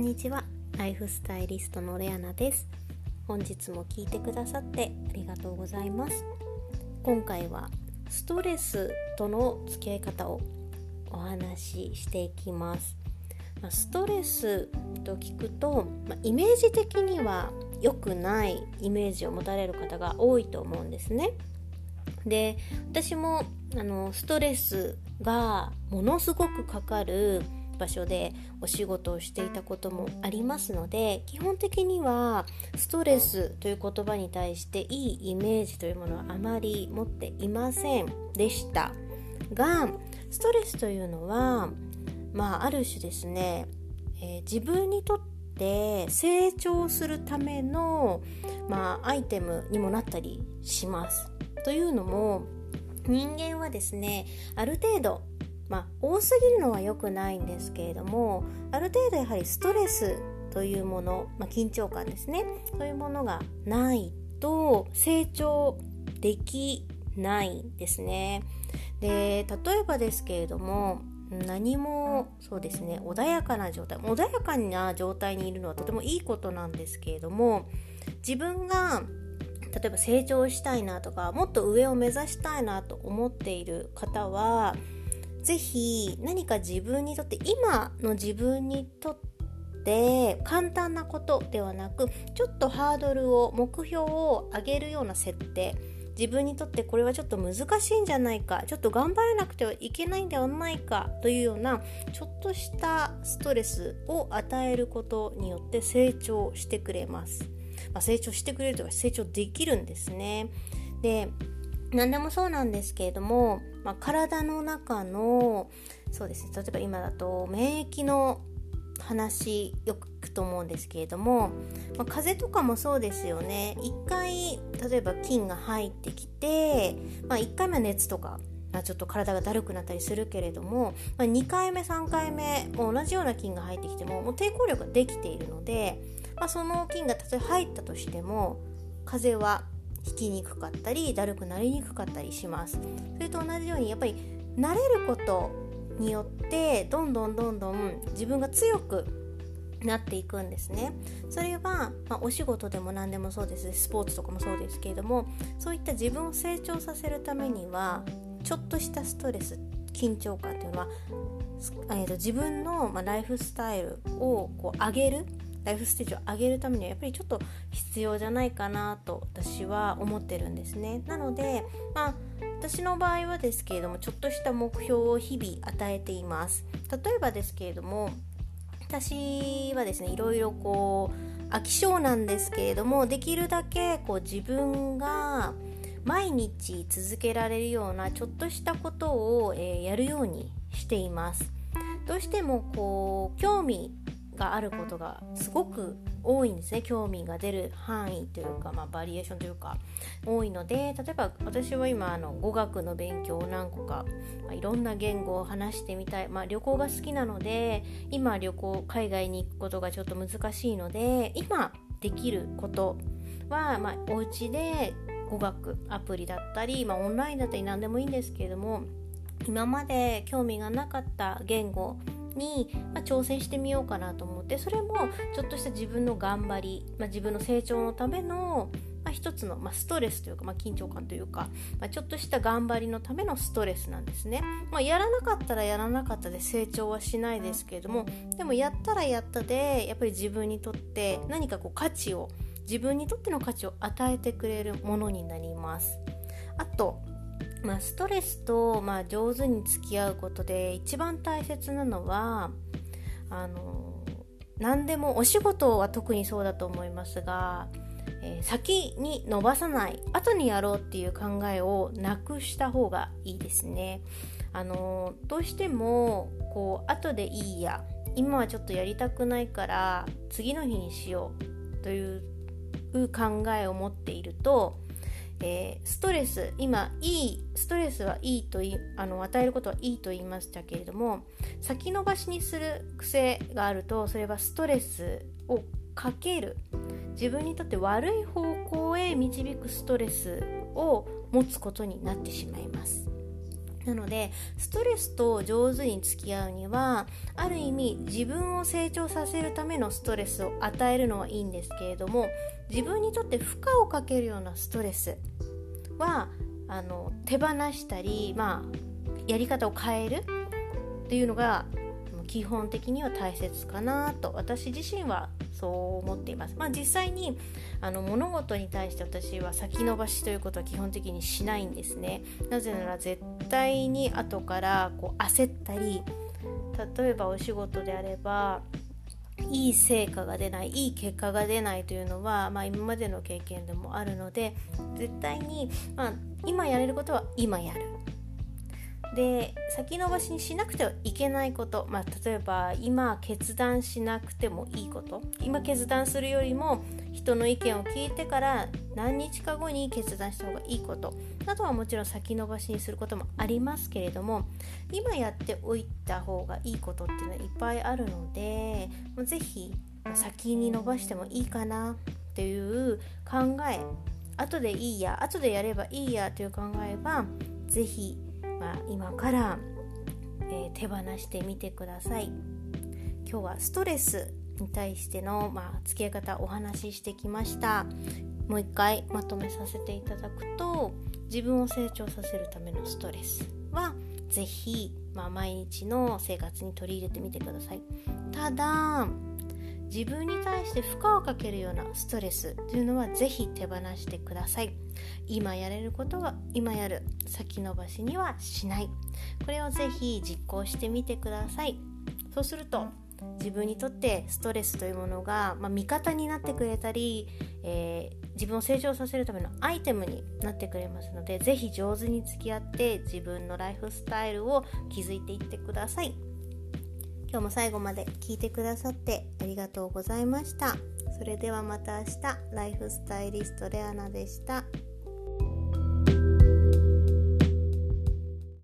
んにちは。ライフスタイリストのレアナです。本日も聞いてくださってありがとうございます。今回はストレスとの付き合い方をお話ししていきます。まストレスと聞くと、まイメージ的には良くないイメージを持たれる方が多いと思うんですね。で私もあのストレスがものすごくかかる場所でお仕事をしていたこともありますので基本的にはストレスという言葉に対していいイメージというものはあまり持っていませんでしたがストレスというのはまあある種ですね、えー、自分にとって成長するための、まあ、アイテムにもなったりします。というのも人間はですねある程度まあ、多すぎるのは良くないんですけれどもある程度やはりストレスというもの、まあ、緊張感ですねそういうものがないと成長できないですね。で例えばですけれども何もそうですね穏やかな状態穏やかな状態にいるのはとてもいいことなんですけれども自分が例えば成長したいなとかもっと上を目指したいなと思っている方は是非何か自分にとって今の自分にとって簡単なことではなくちょっとハードルを目標を上げるような設定自分にとってこれはちょっと難しいんじゃないかちょっと頑張らなくてはいけないんではないかというようなちょっとしたストレスを与えることによって成長してくれます、まあ、成長してくれるというか成長できるんですね。で何でもそうなんですけれども、まあ、体の中のそうですね例えば今だと免疫の話よく聞くと思うんですけれども、まあ、風邪とかもそうですよね。1回例えば菌が入ってきて、まあ、1回目は熱とかあ、ちょっと体がだるくなったりするけれども、まあ、2回目3回目同じような菌が入ってきてももう抵抗力ができているので、まあ、その菌が例え入ったとしても風邪は引きにくかったりだるくなりにくかったりします。それと同じようにやっぱり慣れることによってどんどんどんどん自分が強くなっていくんですね。それは、まあ、お仕事でも何でもそうですスポーツとかもそうですけれどもそういった自分を成長させるためにはちょっとしたストレス緊張感というのは、えーと、自分の、まあ、ライフスタイルをこう上げるライフステージを上げるためにはやっぱりちょっと必要じゃないかなと私は思ってるんですね。なのでまあ私の場合はですけれどもちょっとした目標を日々与えています。例えばですけれども私はですねいろいろこう飽き性なんですけれどもできるだけこう自分が毎日続けられるようなちょっとしたことを、えー、やるようにしています。どうしてもこう興味があることがすごく多いんですね。興味が出る範囲というか、まあ、バリエーションというか多いので例えば私は今あの語学の勉強を何個か、まあ、いろんな言語を話してみたい、まあ、旅行が好きなので今旅行海外に行くことがちょっと難しいので今できることは、まあ、お家で語学アプリだったり、まあ、オンラインだったり何でもいいんですけれども今まで興味がなかった言語に、まあ、挑戦してみようかなと思ってそれもちょっとした自分の頑張り、まあ、自分の成長のための、まあ、一つの、まあ、ストレスというか、まあ、緊張感というか、まあ、ちょっとした頑張りのためのストレスなんですね、まあ、やらなかったらやらなかったで成長はしないですけれどもでもやったらやったでやっぱり自分にとって何かこう価値を自分にとっての価値を与えてくれるものになります。あとまあ、ストレスと、まあ、上手に付き合うことで一番大切なのはあの何でもお仕事は特にそうだと思いますが、えー、先に伸ばさない後にやろうっていう考えをなくした方がいいですね。あのどうしてもこう後でいいや今はちょっとやりたくないから次の日にしようという考えを持っているとえー、ストレス今いいストレスはいいといあの与えることはいいと言いましたけれども先延ばしにする癖があるとそれはストレスをかける。自分にとって悪い方向へ導くストレスを持つことになってしまいます。なのでストレスと上手に付き合うにはある意味自分を成長させるためのストレスを与えるのはいいんですけれども自分にとって負荷をかけるようなストレスはあの手放したり、まあ、やり方を変えるっていうのが基本的には大切かなと私自身はそう思っています。まあ、実際にあの物事に対して私は先延ばしということは基本的にしないんですね。なぜなら絶対に後からこう焦ったり例えばお仕事であればいい成果が出ないいい結果が出ないというのは、まあ、今までの経験でもあるので絶対に、まあ、今やれることは今やる。で先延ばしにしなくてはいけないこと、まあ、例えば今決断しなくてもいいこと。今決断するよりも人の意見を聞いてから何日か後に決断した方がいいこと。などはもちろん先延ばしにすることもありますけれども今やっておいた方がいいことっていうのはいっぱいあるので是非先に伸ばしてもいいかなっていう考え。後でいいや後でやればいいやという考えは是非まあ、今から、えー、手放してみてください。今日はストレスに対しての、まあ、付き合い方お話ししてきました。もう一回まとめさせていただくと自分を成長させるためのストレスは是非、まあ、毎日の生活に取り入れてみてください。ただ自分に対して負荷をかけるようなストレスというのは是非手放してください。今やれることは今やる先延ばしにはしない。これをぜひ実行してみてください。そうすると自分にとってストレスというものが、まあ、味方になってくれたり、えー、自分を成長させるためのアイテムになってくれますので是非上手に付き合って自分のライフスタイルを築いていってください。今日も最後まで聞いてくださってありがとうございました。それではまた明日、ライフスタイリストレアナでした。